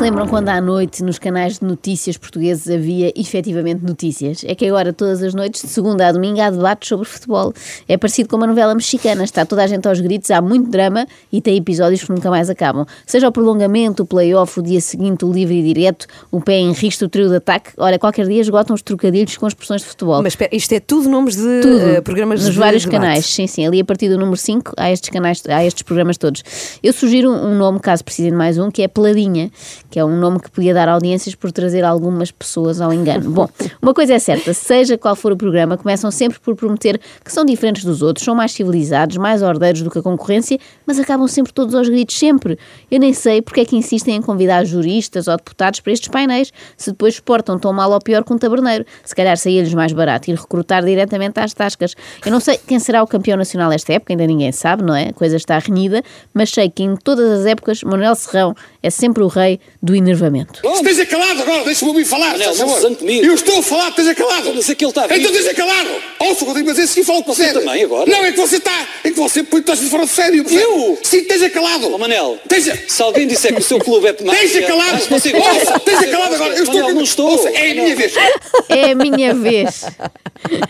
se lembram quando à noite nos canais de notícias portugueses havia efetivamente notícias? É que agora, todas as noites, de segunda a domingo, há debates sobre futebol. É parecido com uma novela mexicana, está toda a gente aos gritos, há muito drama e tem episódios que nunca mais acabam. Seja o prolongamento, o play-off, o dia seguinte, o livre e direto, o pé em risco, o trio de ataque. Ora, qualquer dia esgotam os trocadilhos com expressões de futebol. Mas espera, isto é tudo nomes de Tudo, eh, programas nos de vários debate. canais, sim, sim, ali a partir do número 5 há estes canais, há estes programas todos. Eu sugiro um nome, caso precisem de mais um, que é Peladinha, que é um nome que podia dar audiências por trazer algumas pessoas ao engano. Bom, uma coisa é certa, seja qual for o programa, começam sempre por prometer que são diferentes dos outros, são mais civilizados, mais ordeiros do que a concorrência, mas acabam sempre todos aos gritos, sempre. Eu nem sei porque é que insistem em convidar juristas ou deputados para estes painéis, se depois portam tão mal ou pior que um taberneiro. Se calhar saía-lhes mais barato ir recrutar diretamente às tascas. Eu não sei quem será o campeão nacional esta época, ainda ninguém sabe, não é? A coisa está renhida, mas sei que em todas as épocas Manuel Serrão é sempre o rei do enervamento. Esteja calado agora, deixa-me ouvir falar, Manel, por favor. se comigo. Eu estou a falar, esteja calado. Mas é que ele está Então esteja calado. Ouça o que eu digo, mas esse aqui fala com Você sério. também, agora? Não, é que você está, é que você põe todas fora de sério. percebe? Eu? Sim, esteja calado. Ó Manel, Esteja, se alguém disser que o seu clube é de máfia... esteja calado. acho que você Ouça, gosta. esteja calado agora. Eu estou Manel, não estou. Ouça, é a minha vez. É a minha vez.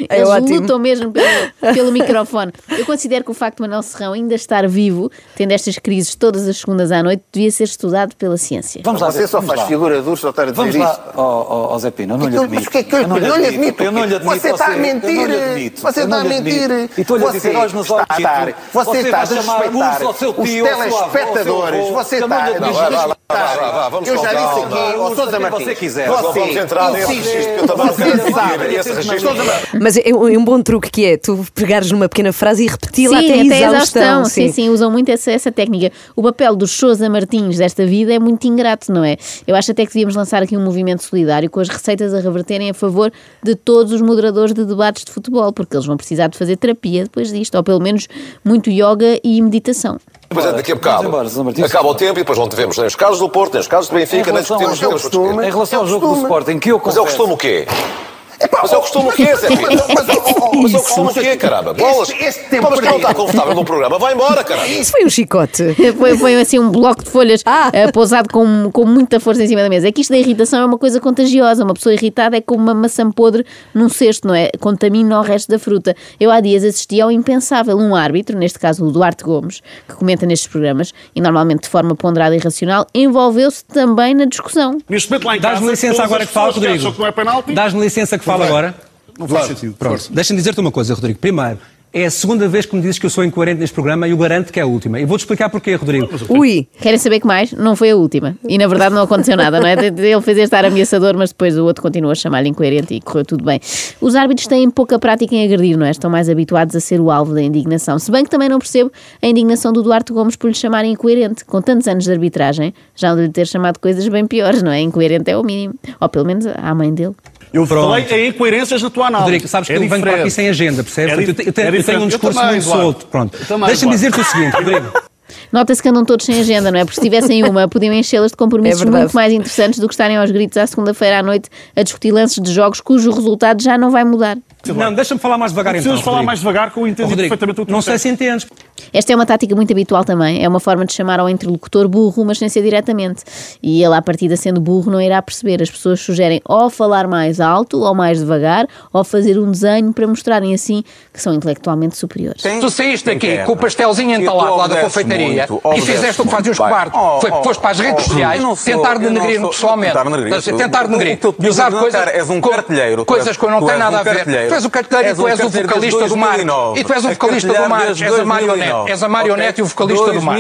É Eles ótimo. lutam mesmo pelo, pelo microfone. Eu considero que o facto de Manuel Serrão ainda estar vivo, tendo estas crises todas as segundas à noite, devia ser estudado pela ciência. Vamos lá, Você só vamos faz lá. figura dura só estar a dizer Vamos ó ó, ó, Zé Pina, eu não lhe admito. mas o que é que eu, Eu não lhe admito, eu não lhe admito. Você está a mentir. Você está a mentir. E estou-lhe a Você dizer olhos nos está olhos. Você está a desrespeitar urso ao seu os telespectadores. Você Eu está a desrespeitar. Eu já disse aqui, ó Sousa Martins. você quiser. Você entrar nesse insiste. Você sabe. Mas é um, é um bom truque que é tu pegares numa pequena frase e repeti-la até, a exaustão. Sim, sim, usam muito essa, essa técnica. O papel dos Sousa Martins desta vida é muito ingrato, não é? Eu acho até que devíamos lançar aqui um movimento solidário com as receitas a reverterem a favor de todos os moderadores de debates de futebol, porque eles vão precisar de fazer terapia depois disto, ou pelo menos muito yoga e meditação. Depois é daqui a bocado. embora. Martins. Acaba o tempo e depois não tivemos nem os casos do Porto, nem os casos do Benfica, nem relação discutimos. Em relação ao jogo do. Sporting, que eu Mas é o confesso... costume o quê? Epá, Mas é o costume o quê, Zé Pina? Mas, oh, oh, Mas é o costume o quê, caramba? Bolas. Este, este tempo Pá, Mas quem não está confortável no programa, vai embora, caramba. Isso foi um chicote. Põe, põe assim um bloco de folhas Ah. eh, pousado com, com muita força em cima da mesa. É que isto da irritação é uma coisa contagiosa. Uma pessoa irritada é como uma maçã podre num cesto, não é? Contamina o resto da fruta. Eu há dias assisti ao impensável. Um árbitro, neste caso o Duarte Gomes, que comenta nestes programas, e normalmente de forma ponderada e racional, envolveu-se também na discussão. Neste momento lá em casa, Dás-me licença agora que que Rodrigo. acham que não é Dás-me licença que fala agora. não faz sentido. Pronto. Deixa-me dizer-te uma coisa, Rodrigo. Primeiro, é a segunda vez que me dizes que eu sou incoerente neste programa e eu garanto que é a última. E vou-te explicar porquê, Rodrigo. Ui, Querem saber que mais? Não foi a última. E na verdade não aconteceu nada, não é? Ele fez este ar ameaçador, mas depois o outro continua a chamar-lhe incoerente e correu tudo bem. Os árbitros têm pouca prática em agredir, não é? Estão mais habituados a ser o alvo da indignação. Se bem que também não percebo a indignação do Duarte Gomes por lhe chamarem incoerente. Com tantos anos de arbitragem, já lhe ter chamado coisas bem piores, não é? Incoerente é o mínimo. Ou pelo menos à mãe dele. Eu Pronto. falei em incoerências na tua análise. Rodrigo, sabes que é eu venho para aqui sem agenda, percebes? É eu, te- é eu tenho um discurso também, muito solto. Pronto. Deixa-me dizer-te o seguinte, Rodrigo. Nota-se que andam todos sem agenda, não é? Porque se tivessem uma, podiam enchê-las de compromissos É muito mais interessantes do que estarem aos gritos à segunda-feira à noite a discutir lances de jogos cujo resultado já não vai mudar. Não, deixa-me falar mais devagar então. Precisas falar Rodrigo. mais devagar que eu entendi Rodrigo, perfeitamente o que Não sei se entendes. Esta é uma tática muito habitual também. É uma forma de chamar ao interlocutor burro, mas sem ser diretamente. E ele, à partida, sendo burro, não irá perceber. As pessoas sugerem ou falar mais alto ou mais devagar, ou fazer um desenho para mostrarem assim que são intelectualmente superiores. Tu saíste daqui com o pastelzinho entalado lá da confeitaria e fizeste o que fazia os cobardes. Foi que foste para as redes sociais tentar denegrir-me pessoalmente. Tentar denegrir. E usar coisas. co- Coisas que eu não tenho nada a ver. Tu és o cartilheiro e tu és o vocalista do mar. E tu és o vocalista do mar. És a marionete. És a marionete e o vocalista do mar.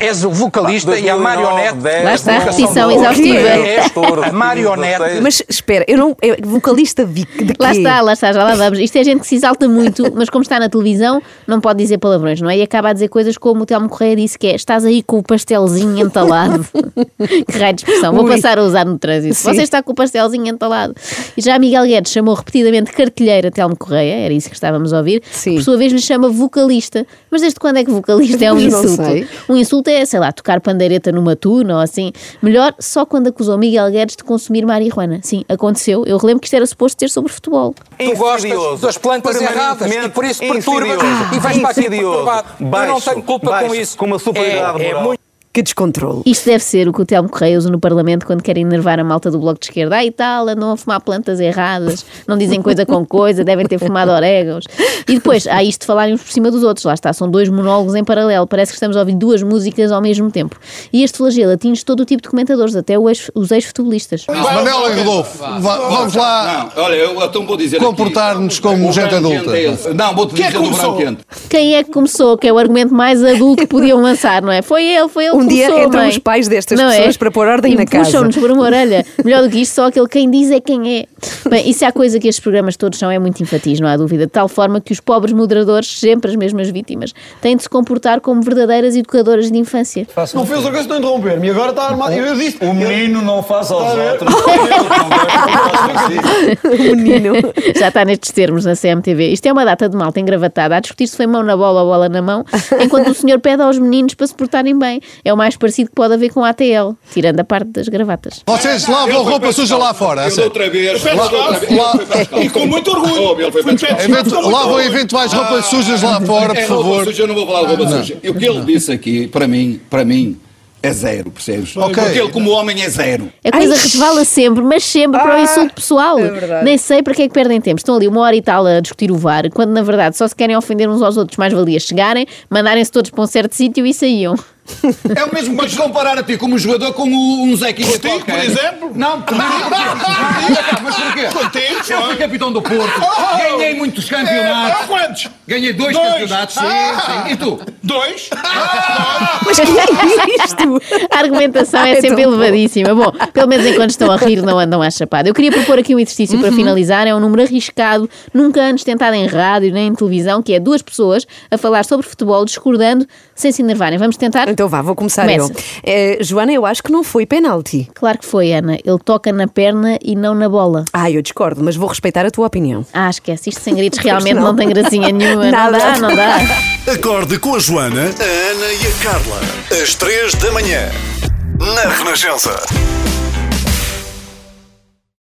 És o vocalista e a marionete. Lá está a da repetição vocação do- exaustiva. És a marionete. mas espera, eu não. É vocalista de, de quê? Lá está, lá está, já lá vamos. Isto é gente que se exalta muito, mas como está na televisão, não pode dizer palavrões, não é? E acaba a dizer coisas como o Telmo Correia disse que é estás aí com o pastelzinho entalado. que raio de expressão. Vou Ui. passar a usar no trânsito. Sim. Você está com o pastelzinho entalado. E já Miguel Guedes chamou repetidamente cartilheira Telmo Correia, era isso que estávamos a ouvir. Sim. que Por sua vez lhe chama vocalista. Mas desde quando é que vocalista é um insulto? Um insulto é, sei lá, tocar pandeireta numa tuna ou assim. Melhor, só quando acusou Miguel Guedes de consumir marihuana. Sim, aconteceu. Eu relembro que isto era suposto ter sobre futebol. Tu gostas das plantas erradas e por isso perturbas e vais para aqui perturbado. Eu não tenho culpa com isso. Com uma superioridade É- é muito Que descontrole. Isto deve ser o que o Telmo Correia usa no Parlamento quando quer enervar a malta do Bloco de Esquerda. Ah, e tal, andam a fumar plantas erradas, não dizem coisa com coisa, devem ter fumado orégãos. E depois, há isto de falarem uns por cima dos outros. Lá está, são dois monólogos em paralelo. Parece que estamos a ouvir duas músicas ao mesmo tempo. E este flagelo atinge todo o tipo de comentadores, até ex- os ex-futebolistas. Manela e Rodolfo, va- vamos lá Não, olha, eu então vou dizer. comportar-nos como gente adulta. Não, vou-te dizer do verão quente. Quem é que começou? Que é o argumento mais adulto que podiam lançar, não é? Foi ele, foi ele que Um dia entram mãe. os pais destas Não é? pessoas para pôr ordem e na casa. puxam-nos por uma orelha. Melhor do que isto, só aquele quem diz é quem é. Bem, isso é a coisa que estes programas todos são, é muito infantis, não há dúvida. De tal forma que os pobres moderadores, sempre as mesmas vítimas, têm de se comportar como verdadeiras educadoras de infância. Não fez a questão de interromper-me e agora está armado. Eu disse. O menino não faz aos outros. Menino. Já está nestes termos na CMTV. Isto é uma data de malta engravatada a discutir se foi mão na bola ou bola na mão, enquanto o senhor pede aos meninos para se portarem bem. É o mais parecido que pode haver com a ATL, tirando a parte das gravatas. Vocês lavam roupa suja lá fora. a Eu outra vez. Lá- lá- E com muito orgulho. Escala. Eventu- Lavam eventuais roupas sujas lá fora, por É roupa favor. suja, eu não vou falar de roupa suja. E o que ele disse aqui, para mim, para mim, é zero, percebes? Ok. Porque ele, como homem, é zero. A coisa resvala sempre, mas sempre para o insulto pessoal. Nem sei para que é que perdem tempo. Estão ali uma hora e tal a discutir o VAR, quando na verdade só se querem ofender uns aos outros, mais valia chegarem, mandarem-se todos para um certo sítio e saíam. É o mesmo que comparar a ti como jogador com o- um Zequinha Contigo, qualquer. por exemplo? Não, comigo. Mas porquê? Contigo, Eu fui capitão do Porto. Ganhei muitos Ah, campeonatos. quantos? Ganhei dois, Dois. campeonatos. Sim, Ah. sim. E tu? Dois? Mas que é isto? A argumentação é É sempre bom. elevadíssima. Bom, pelo menos enquanto estão a rir, não andam à chapada. Eu queria propor aqui um exercício Uhum. para finalizar. É um número arriscado, nunca antes tentado em rádio nem em televisão, que é duas pessoas a falar sobre futebol, discordando, sem se enervarem. Vamos tentar? Então vá, vou começar Começa. eu. Eh, Joana, eu acho que não foi penalti. Claro que foi, Ana. Ele toca na perna e não na bola. Ah, eu discordo, mas vou respeitar a tua opinião. Ah, esquece. Isto sem realmente não. não. tem gracinha nenhuma. Nada. Não dá, não dá. Acorde com a Joana, a Ana e a Carla. Às três da manhã. Na Renascença.